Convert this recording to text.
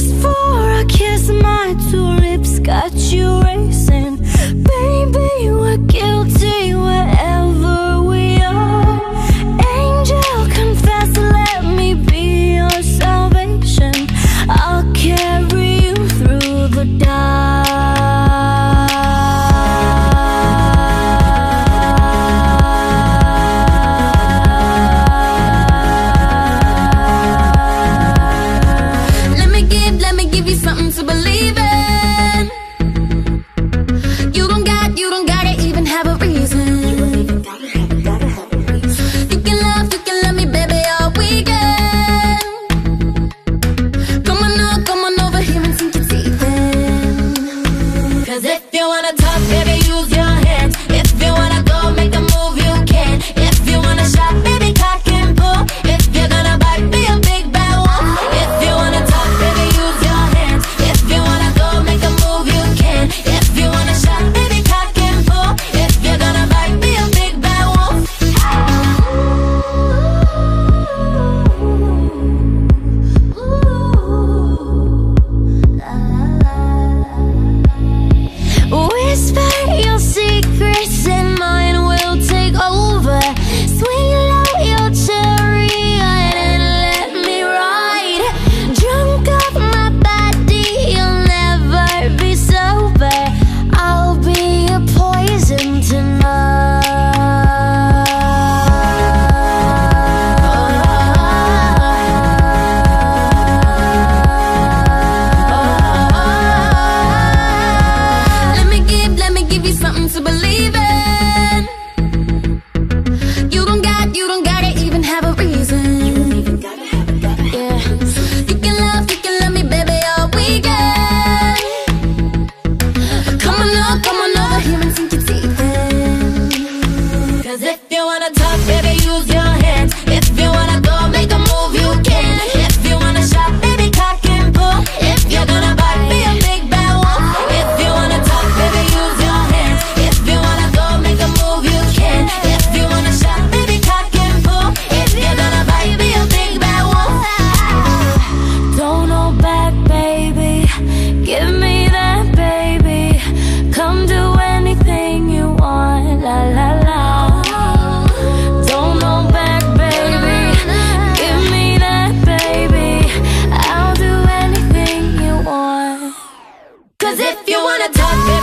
Just for You wanna talk, baby, use your. Cause if you wanna talk